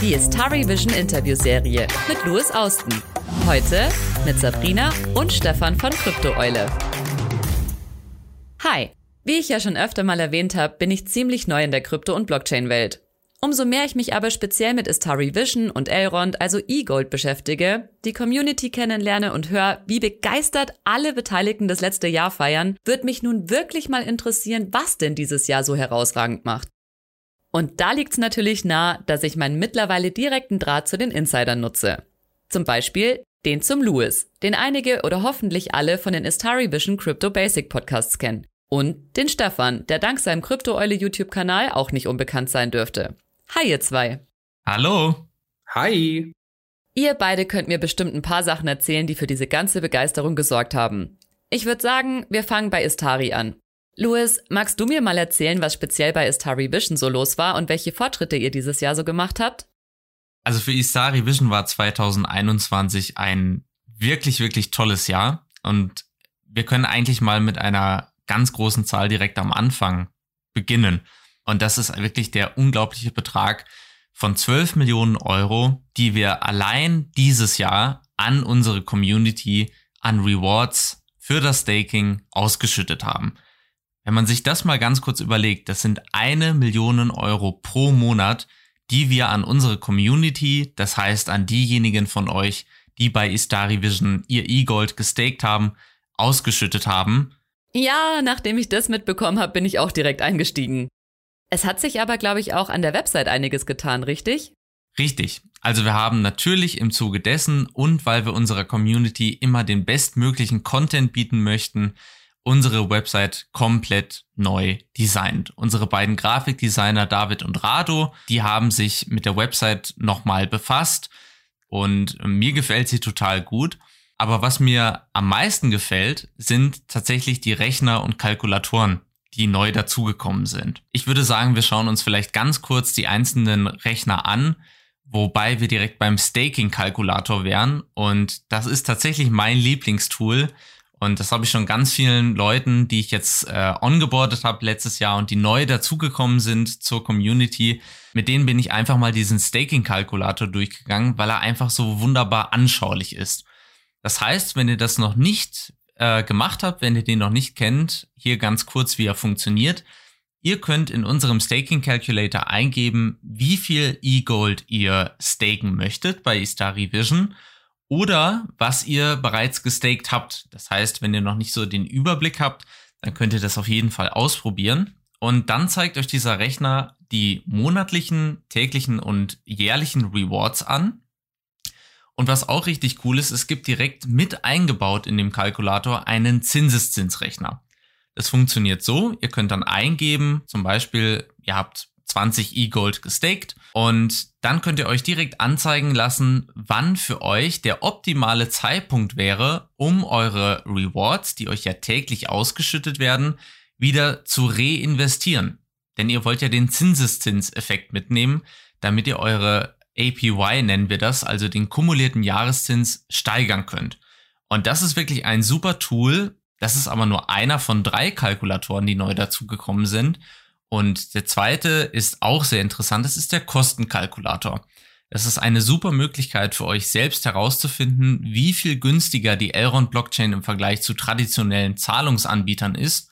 Die Istari Vision Interviewserie mit Louis Austen. Heute mit Sabrina und Stefan von Kryptoeule. Hi, wie ich ja schon öfter mal erwähnt habe, bin ich ziemlich neu in der Krypto- und Blockchain-Welt. Umso mehr ich mich aber speziell mit Istari Vision und Elrond, also E-Gold, beschäftige, die Community kennenlerne und höre, wie begeistert alle Beteiligten das letzte Jahr feiern, wird mich nun wirklich mal interessieren, was denn dieses Jahr so herausragend macht. Und da liegt's natürlich nah, dass ich meinen mittlerweile direkten Draht zu den Insidern nutze. Zum Beispiel den zum Louis, den einige oder hoffentlich alle von den Istari Vision Crypto Basic Podcasts kennen. Und den Stefan, der dank seinem Krypto-Eule YouTube-Kanal auch nicht unbekannt sein dürfte. Hi, ihr zwei. Hallo. Hi. Ihr beide könnt mir bestimmt ein paar Sachen erzählen, die für diese ganze Begeisterung gesorgt haben. Ich würde sagen, wir fangen bei Istari an. Louis, magst du mir mal erzählen, was speziell bei Istari Vision so los war und welche Fortschritte ihr dieses Jahr so gemacht habt? Also für Istari Vision war 2021 ein wirklich, wirklich tolles Jahr und wir können eigentlich mal mit einer ganz großen Zahl direkt am Anfang beginnen. Und das ist wirklich der unglaubliche Betrag von 12 Millionen Euro, die wir allein dieses Jahr an unsere Community an Rewards für das Staking ausgeschüttet haben. Wenn man sich das mal ganz kurz überlegt, das sind eine Million Euro pro Monat, die wir an unsere Community, das heißt an diejenigen von euch, die bei Istari Vision ihr E-Gold gestaked haben, ausgeschüttet haben. Ja, nachdem ich das mitbekommen habe, bin ich auch direkt eingestiegen. Es hat sich aber, glaube ich, auch an der Website einiges getan, richtig? Richtig. Also wir haben natürlich im Zuge dessen und weil wir unserer Community immer den bestmöglichen Content bieten möchten, unsere Website komplett neu designt. Unsere beiden Grafikdesigner David und Rado, die haben sich mit der Website nochmal befasst und mir gefällt sie total gut. Aber was mir am meisten gefällt, sind tatsächlich die Rechner und Kalkulatoren, die neu dazugekommen sind. Ich würde sagen, wir schauen uns vielleicht ganz kurz die einzelnen Rechner an, wobei wir direkt beim Staking-Kalkulator wären. Und das ist tatsächlich mein Lieblingstool. Und das habe ich schon ganz vielen Leuten, die ich jetzt äh, ongeboardet habe letztes Jahr und die neu dazugekommen sind zur Community, mit denen bin ich einfach mal diesen Staking-Kalkulator durchgegangen, weil er einfach so wunderbar anschaulich ist. Das heißt, wenn ihr das noch nicht äh, gemacht habt, wenn ihr den noch nicht kennt, hier ganz kurz, wie er funktioniert. Ihr könnt in unserem Staking Calculator eingeben, wie viel E-Gold ihr staken möchtet bei Istari Vision oder was ihr bereits gestaked habt. Das heißt, wenn ihr noch nicht so den Überblick habt, dann könnt ihr das auf jeden Fall ausprobieren. Und dann zeigt euch dieser Rechner die monatlichen, täglichen und jährlichen Rewards an. Und was auch richtig cool ist, es gibt direkt mit eingebaut in dem Kalkulator einen Zinseszinsrechner. Das funktioniert so, ihr könnt dann eingeben, zum Beispiel, ihr habt 20 E-Gold gestaked und dann könnt ihr euch direkt anzeigen lassen, wann für euch der optimale Zeitpunkt wäre, um eure Rewards, die euch ja täglich ausgeschüttet werden, wieder zu reinvestieren. Denn ihr wollt ja den Zinseszinseffekt mitnehmen, damit ihr eure APY nennen wir das, also den kumulierten Jahreszins steigern könnt. Und das ist wirklich ein super Tool. Das ist aber nur einer von drei Kalkulatoren, die neu dazugekommen sind. Und der zweite ist auch sehr interessant. Das ist der Kostenkalkulator. Das ist eine super Möglichkeit für euch selbst herauszufinden, wie viel günstiger die Elrond Blockchain im Vergleich zu traditionellen Zahlungsanbietern ist.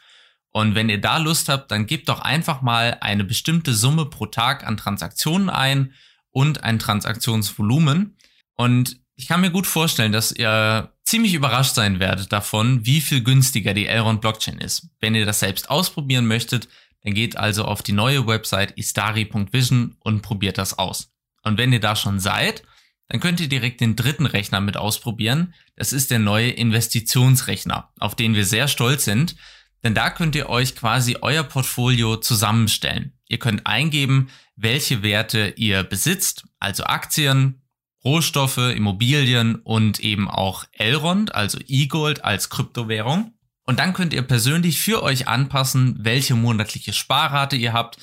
Und wenn ihr da Lust habt, dann gebt doch einfach mal eine bestimmte Summe pro Tag an Transaktionen ein und ein Transaktionsvolumen. Und ich kann mir gut vorstellen, dass ihr ziemlich überrascht sein werdet davon, wie viel günstiger die Elrond Blockchain ist. Wenn ihr das selbst ausprobieren möchtet, dann geht also auf die neue Website istari.vision und probiert das aus. Und wenn ihr da schon seid, dann könnt ihr direkt den dritten Rechner mit ausprobieren. Das ist der neue Investitionsrechner, auf den wir sehr stolz sind, denn da könnt ihr euch quasi euer Portfolio zusammenstellen. Ihr könnt eingeben, welche Werte ihr besitzt, also Aktien, Rohstoffe, Immobilien und eben auch Elrond, also E-Gold als Kryptowährung. Und dann könnt ihr persönlich für euch anpassen, welche monatliche Sparrate ihr habt,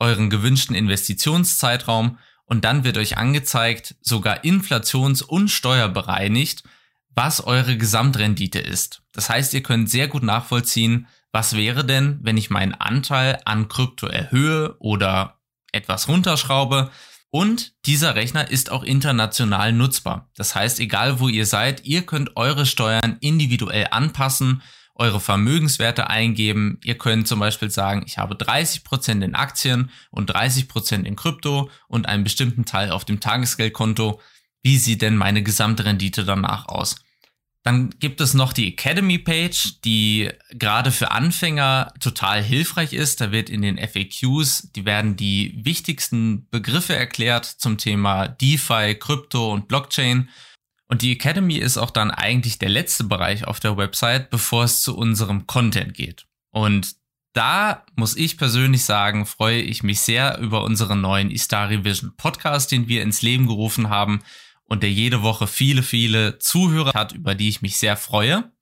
euren gewünschten Investitionszeitraum und dann wird euch angezeigt, sogar inflations- und steuerbereinigt, was eure Gesamtrendite ist. Das heißt, ihr könnt sehr gut nachvollziehen, was wäre denn, wenn ich meinen Anteil an Krypto erhöhe oder etwas runterschraube Und dieser Rechner ist auch international nutzbar. Das heißt, egal wo ihr seid, ihr könnt eure Steuern individuell anpassen, eure Vermögenswerte eingeben. Ihr könnt zum Beispiel sagen, ich habe 30% in Aktien und 30% in Krypto und einen bestimmten Teil auf dem Tagesgeldkonto. Wie sieht denn meine Gesamtrendite danach aus? Dann gibt es noch die Academy Page, die gerade für Anfänger total hilfreich ist. Da wird in den FAQs, die werden die wichtigsten Begriffe erklärt zum Thema DeFi, Krypto und Blockchain. Und die Academy ist auch dann eigentlich der letzte Bereich auf der Website, bevor es zu unserem Content geht. Und da muss ich persönlich sagen, freue ich mich sehr über unseren neuen Istari Vision Podcast, den wir ins Leben gerufen haben und der jede Woche viele, viele Zuhörer hat, über die ich mich sehr freue.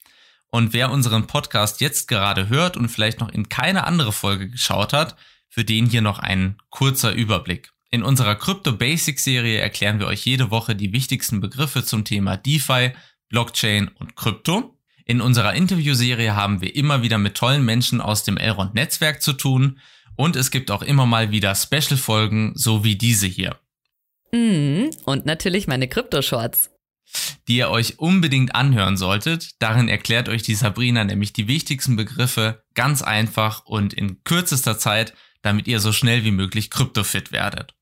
Und wer unseren Podcast jetzt gerade hört und vielleicht noch in keine andere Folge geschaut hat, für den hier noch ein kurzer Überblick. In unserer Crypto Basics Serie erklären wir euch jede Woche die wichtigsten Begriffe zum Thema DeFi, Blockchain und Krypto. In unserer Interviewserie haben wir immer wieder mit tollen Menschen aus dem Elrond Netzwerk zu tun und es gibt auch immer mal wieder Special Folgen, so wie diese hier. Mm, und natürlich meine Krypto-Shorts. Die ihr euch unbedingt anhören solltet. Darin erklärt euch die Sabrina nämlich die wichtigsten Begriffe ganz einfach und in kürzester Zeit, damit ihr so schnell wie möglich kryptofit werdet.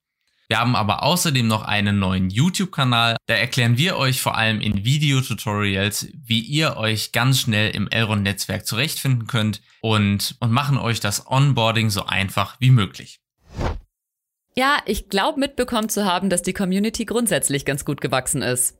Wir haben aber außerdem noch einen neuen YouTube-Kanal. Da erklären wir euch vor allem in Videotutorials, wie ihr euch ganz schnell im Elrond-Netzwerk zurechtfinden könnt und, und machen euch das Onboarding so einfach wie möglich. Ja, ich glaube mitbekommen zu haben, dass die Community grundsätzlich ganz gut gewachsen ist.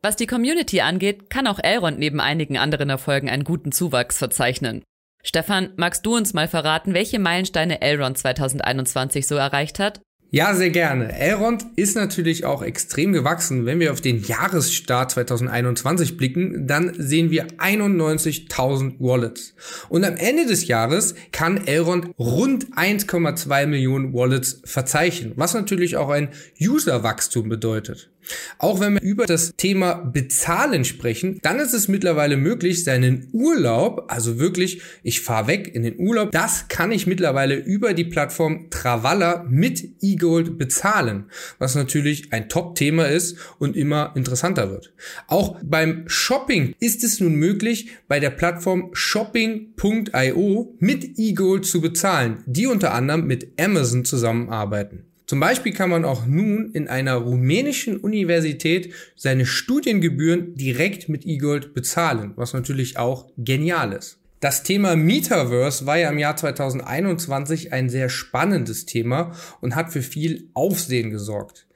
Was die Community angeht, kann auch Elrond neben einigen anderen Erfolgen einen guten Zuwachs verzeichnen. Stefan, magst du uns mal verraten, welche Meilensteine Elrond 2021 so erreicht hat? Ja, sehr gerne. Elrond ist natürlich auch extrem gewachsen. Wenn wir auf den Jahresstart 2021 blicken, dann sehen wir 91.000 Wallets. Und am Ende des Jahres kann Elrond rund 1,2 Millionen Wallets verzeichnen, was natürlich auch ein Userwachstum bedeutet. Auch wenn wir über das Thema Bezahlen sprechen, dann ist es mittlerweile möglich, seinen Urlaub, also wirklich, ich fahre weg in den Urlaub, das kann ich mittlerweile über die Plattform Travalla mit eGold bezahlen, was natürlich ein Top-Thema ist und immer interessanter wird. Auch beim Shopping ist es nun möglich, bei der Plattform shopping.io mit eGold zu bezahlen, die unter anderem mit Amazon zusammenarbeiten. Zum Beispiel kann man auch nun in einer rumänischen Universität seine Studiengebühren direkt mit eGold bezahlen, was natürlich auch genial ist. Das Thema Metaverse war ja im Jahr 2021 ein sehr spannendes Thema und hat für viel Aufsehen gesorgt.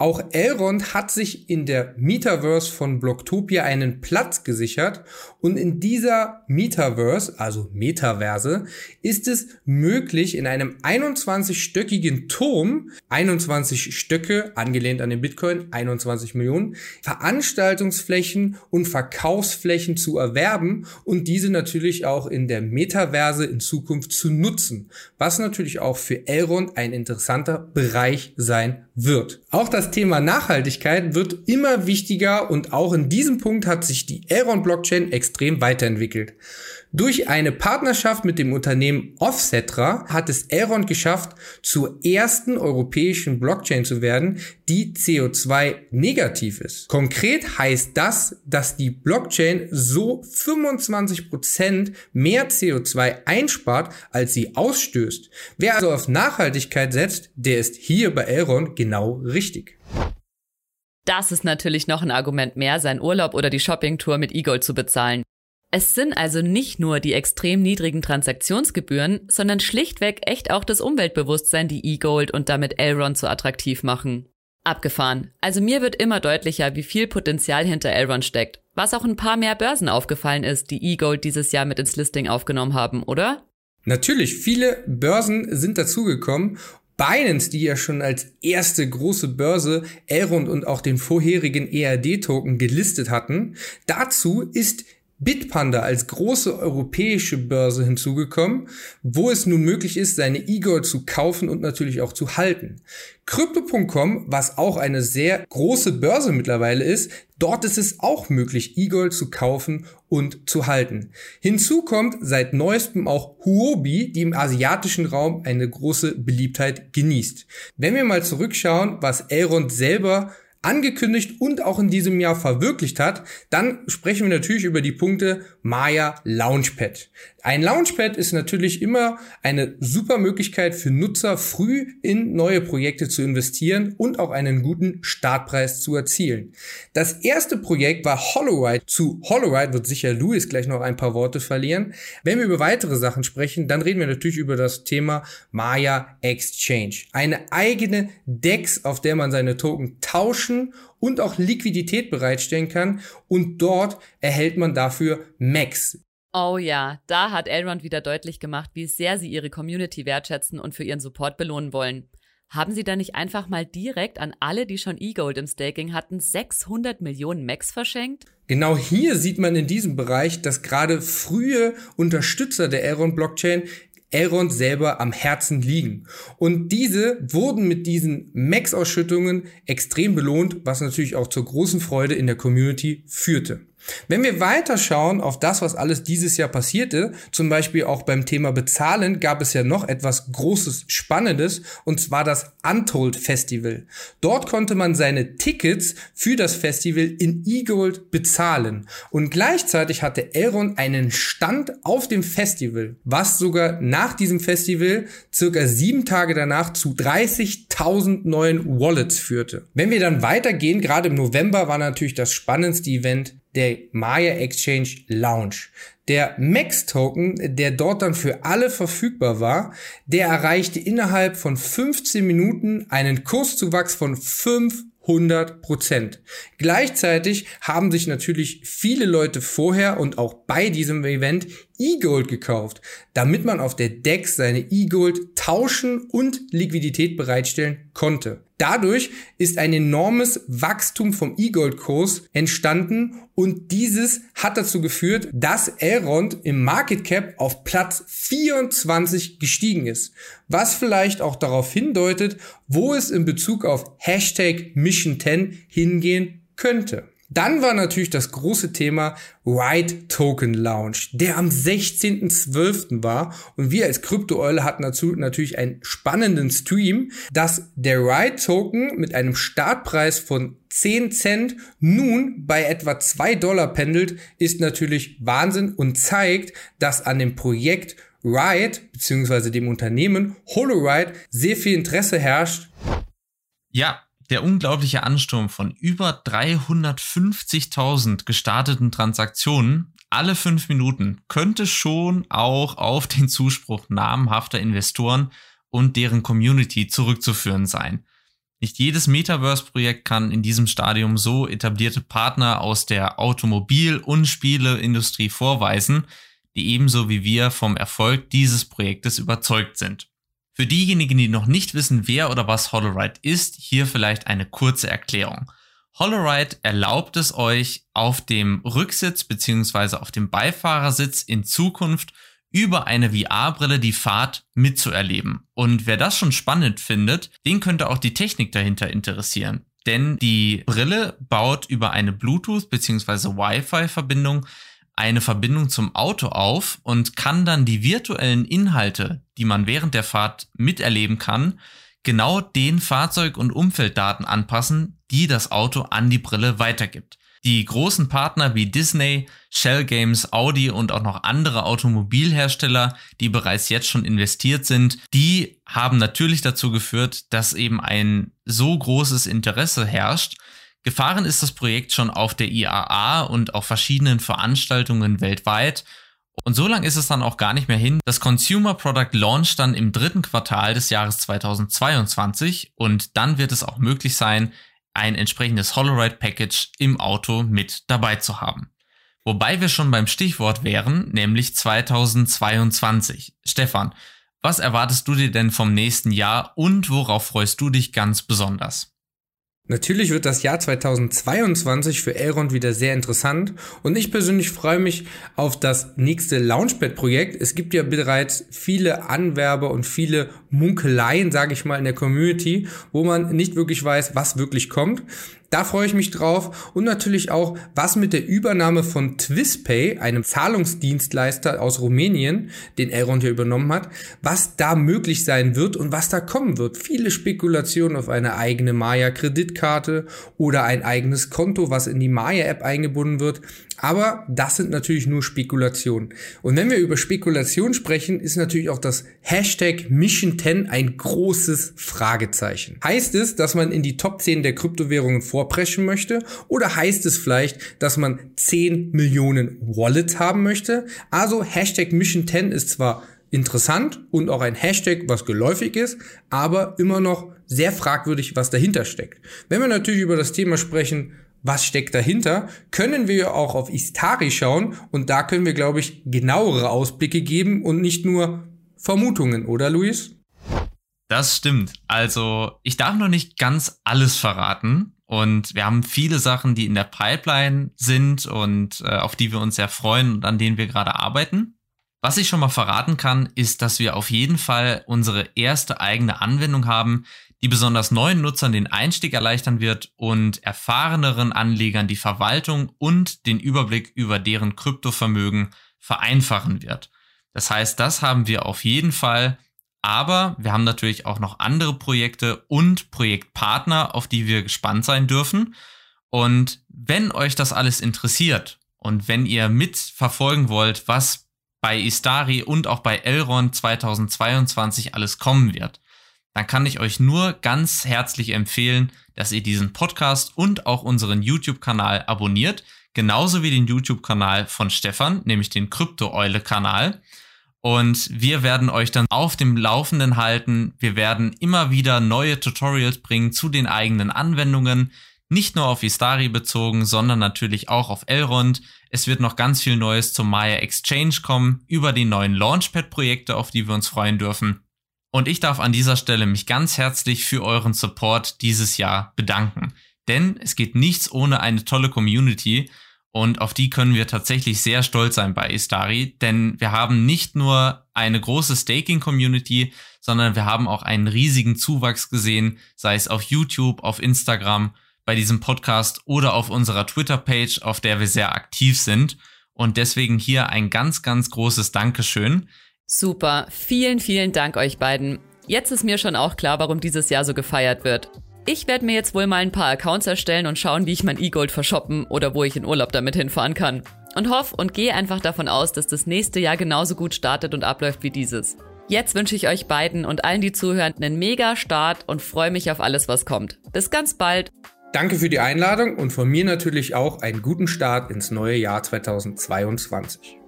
Auch Elrond hat sich in der Metaverse von Blocktopia einen Platz gesichert und in dieser Metaverse, also Metaverse, ist es möglich, in einem 21-stöckigen Turm, 21 Stöcke, angelehnt an den Bitcoin, 21 Millionen, Veranstaltungsflächen und Verkaufsflächen zu erwerben und diese natürlich auch in der Metaverse in Zukunft zu nutzen, was natürlich auch für Elrond ein interessanter Bereich sein wird. Auch das Thema Nachhaltigkeit wird immer wichtiger und auch in diesem Punkt hat sich die Elrond Blockchain extrem weiterentwickelt. Durch eine Partnerschaft mit dem Unternehmen Offsetra hat es Elrond geschafft, zur ersten europäischen Blockchain zu werden, die CO2 negativ ist. Konkret heißt das, dass die Blockchain so 25 Prozent mehr CO2 einspart, als sie ausstößt. Wer also auf Nachhaltigkeit setzt, der ist hier bei Elrond genau richtig. Das ist natürlich noch ein Argument mehr, sein Urlaub oder die Shoppingtour mit E-Gold zu bezahlen. Es sind also nicht nur die extrem niedrigen Transaktionsgebühren, sondern schlichtweg echt auch das Umweltbewusstsein, die E-Gold und damit Elrond so attraktiv machen. Abgefahren. Also mir wird immer deutlicher, wie viel Potenzial hinter Elrond steckt. Was auch ein paar mehr Börsen aufgefallen ist, die E-Gold dieses Jahr mit ins Listing aufgenommen haben, oder? Natürlich, viele Börsen sind dazugekommen Binance, die ja schon als erste große Börse Elrond und auch den vorherigen ERD-Token gelistet hatten. Dazu ist Bitpanda als große europäische Börse hinzugekommen, wo es nun möglich ist, seine E-Gold zu kaufen und natürlich auch zu halten. Crypto.com, was auch eine sehr große Börse mittlerweile ist, dort ist es auch möglich, E-Gold zu kaufen und zu halten. Hinzu kommt seit neuestem auch Huobi, die im asiatischen Raum eine große Beliebtheit genießt. Wenn wir mal zurückschauen, was Elrond selber angekündigt und auch in diesem Jahr verwirklicht hat, dann sprechen wir natürlich über die Punkte Maya Launchpad. Ein Launchpad ist natürlich immer eine super Möglichkeit für Nutzer, früh in neue Projekte zu investieren und auch einen guten Startpreis zu erzielen. Das erste Projekt war HoloRide. Zu HoloRide wird sicher Louis gleich noch ein paar Worte verlieren. Wenn wir über weitere Sachen sprechen, dann reden wir natürlich über das Thema Maya Exchange. Eine eigene DEX, auf der man seine Token tauschen und auch Liquidität bereitstellen kann und dort erhält man dafür Max. Oh ja, da hat Elrond wieder deutlich gemacht, wie sehr sie ihre Community wertschätzen und für ihren Support belohnen wollen. Haben sie da nicht einfach mal direkt an alle, die schon E-Gold im Staking hatten, 600 Millionen Max verschenkt? Genau hier sieht man in diesem Bereich, dass gerade frühe Unterstützer der Elrond Blockchain Elrond selber am Herzen liegen. Und diese wurden mit diesen Max-Ausschüttungen extrem belohnt, was natürlich auch zur großen Freude in der Community führte. Wenn wir weiterschauen auf das, was alles dieses Jahr passierte, zum Beispiel auch beim Thema Bezahlen, gab es ja noch etwas Großes, Spannendes, und zwar das Untold Festival. Dort konnte man seine Tickets für das Festival in E-Gold bezahlen. Und gleichzeitig hatte Elrond einen Stand auf dem Festival, was sogar nach diesem Festival circa sieben Tage danach zu 30.000 neuen Wallets führte. Wenn wir dann weitergehen, gerade im November war natürlich das spannendste Event der Maya Exchange Lounge. Der Max-Token, der dort dann für alle verfügbar war, der erreichte innerhalb von 15 Minuten einen Kurszuwachs von 500 Prozent. Gleichzeitig haben sich natürlich viele Leute vorher und auch bei diesem Event E-Gold gekauft, damit man auf der DEX seine E-Gold tauschen und Liquidität bereitstellen konnte. Dadurch ist ein enormes Wachstum vom E-Gold-Kurs entstanden und dieses hat dazu geführt, dass Elrond im Market Cap auf Platz 24 gestiegen ist. Was vielleicht auch darauf hindeutet, wo es in Bezug auf Hashtag Mission 10 hingehen könnte. Dann war natürlich das große Thema Ride Token Launch, der am 16.12. war. Und wir als Krypto-Eule hatten dazu natürlich einen spannenden Stream, dass der Ride Token mit einem Startpreis von 10 Cent nun bei etwa 2 Dollar pendelt, ist natürlich Wahnsinn und zeigt, dass an dem Projekt Ride bzw. dem Unternehmen HoloRide sehr viel Interesse herrscht. Ja, der unglaubliche Ansturm von über 350.000 gestarteten Transaktionen alle fünf Minuten könnte schon auch auf den Zuspruch namhafter Investoren und deren Community zurückzuführen sein. Nicht jedes Metaverse-Projekt kann in diesem Stadium so etablierte Partner aus der Automobil- und Spieleindustrie vorweisen, die ebenso wie wir vom Erfolg dieses Projektes überzeugt sind. Für diejenigen, die noch nicht wissen, wer oder was HoloRide ist, hier vielleicht eine kurze Erklärung. HoloRide erlaubt es euch, auf dem Rücksitz bzw. auf dem Beifahrersitz in Zukunft über eine VR-Brille die Fahrt mitzuerleben. Und wer das schon spannend findet, den könnte auch die Technik dahinter interessieren. Denn die Brille baut über eine Bluetooth bzw. Wi-Fi-Verbindung eine Verbindung zum Auto auf und kann dann die virtuellen Inhalte, die man während der Fahrt miterleben kann, genau den Fahrzeug- und Umfelddaten anpassen, die das Auto an die Brille weitergibt. Die großen Partner wie Disney, Shell Games, Audi und auch noch andere Automobilhersteller, die bereits jetzt schon investiert sind, die haben natürlich dazu geführt, dass eben ein so großes Interesse herrscht, Gefahren ist das Projekt schon auf der IAA und auf verschiedenen Veranstaltungen weltweit. Und so lang ist es dann auch gar nicht mehr hin. Das Consumer Product Launch dann im dritten Quartal des Jahres 2022 und dann wird es auch möglich sein, ein entsprechendes HoloRide Package im Auto mit dabei zu haben. Wobei wir schon beim Stichwort wären, nämlich 2022. Stefan, was erwartest du dir denn vom nächsten Jahr und worauf freust du dich ganz besonders? Natürlich wird das Jahr 2022 für Elrond wieder sehr interessant und ich persönlich freue mich auf das nächste Launchpad-Projekt. Es gibt ja bereits viele Anwerber und viele Munkeleien, sage ich mal, in der Community, wo man nicht wirklich weiß, was wirklich kommt. Da freue ich mich drauf und natürlich auch, was mit der Übernahme von Twispay, einem Zahlungsdienstleister aus Rumänien, den Elrond ja übernommen hat, was da möglich sein wird und was da kommen wird. Viele Spekulationen auf eine eigene Maya-Kreditkarte oder ein eigenes Konto, was in die Maya-App eingebunden wird. Aber das sind natürlich nur Spekulationen. Und wenn wir über Spekulation sprechen, ist natürlich auch das Hashtag Mission 10 ein großes Fragezeichen. Heißt es, dass man in die Top 10 der Kryptowährungen vorpreschen möchte? Oder heißt es vielleicht, dass man 10 Millionen Wallets haben möchte? Also Hashtag Mission 10 ist zwar interessant und auch ein Hashtag, was geläufig ist, aber immer noch sehr fragwürdig, was dahinter steckt. Wenn wir natürlich über das Thema sprechen, was steckt dahinter, können wir auch auf Istari schauen und da können wir, glaube ich, genauere Ausblicke geben und nicht nur Vermutungen, oder Luis? Das stimmt. Also ich darf noch nicht ganz alles verraten und wir haben viele Sachen, die in der Pipeline sind und äh, auf die wir uns sehr freuen und an denen wir gerade arbeiten. Was ich schon mal verraten kann, ist, dass wir auf jeden Fall unsere erste eigene Anwendung haben, die besonders neuen Nutzern den Einstieg erleichtern wird und erfahreneren Anlegern die Verwaltung und den Überblick über deren Kryptovermögen vereinfachen wird. Das heißt, das haben wir auf jeden Fall, aber wir haben natürlich auch noch andere Projekte und Projektpartner, auf die wir gespannt sein dürfen. Und wenn euch das alles interessiert und wenn ihr mitverfolgen wollt, was bei Istari und auch bei Elrond 2022 alles kommen wird, dann kann ich euch nur ganz herzlich empfehlen, dass ihr diesen Podcast und auch unseren YouTube-Kanal abonniert, genauso wie den YouTube-Kanal von Stefan, nämlich den Krypto-Eule-Kanal. Und wir werden euch dann auf dem Laufenden halten. Wir werden immer wieder neue Tutorials bringen zu den eigenen Anwendungen, nicht nur auf Istari bezogen, sondern natürlich auch auf Elrond. Es wird noch ganz viel Neues zum Maya Exchange kommen, über die neuen Launchpad-Projekte, auf die wir uns freuen dürfen. Und ich darf an dieser Stelle mich ganz herzlich für euren Support dieses Jahr bedanken. Denn es geht nichts ohne eine tolle Community und auf die können wir tatsächlich sehr stolz sein bei Istari, denn wir haben nicht nur eine große Staking-Community, sondern wir haben auch einen riesigen Zuwachs gesehen, sei es auf YouTube, auf Instagram, bei diesem Podcast oder auf unserer Twitter-Page, auf der wir sehr aktiv sind. Und deswegen hier ein ganz, ganz großes Dankeschön. Super, vielen, vielen Dank euch beiden. Jetzt ist mir schon auch klar, warum dieses Jahr so gefeiert wird. Ich werde mir jetzt wohl mal ein paar Accounts erstellen und schauen, wie ich mein E-Gold verschoppen oder wo ich in Urlaub damit hinfahren kann. Und hoffe und gehe einfach davon aus, dass das nächste Jahr genauso gut startet und abläuft wie dieses. Jetzt wünsche ich euch beiden und allen, die zuhören, einen mega Start und freue mich auf alles, was kommt. Bis ganz bald. Danke für die Einladung und von mir natürlich auch einen guten Start ins neue Jahr 2022.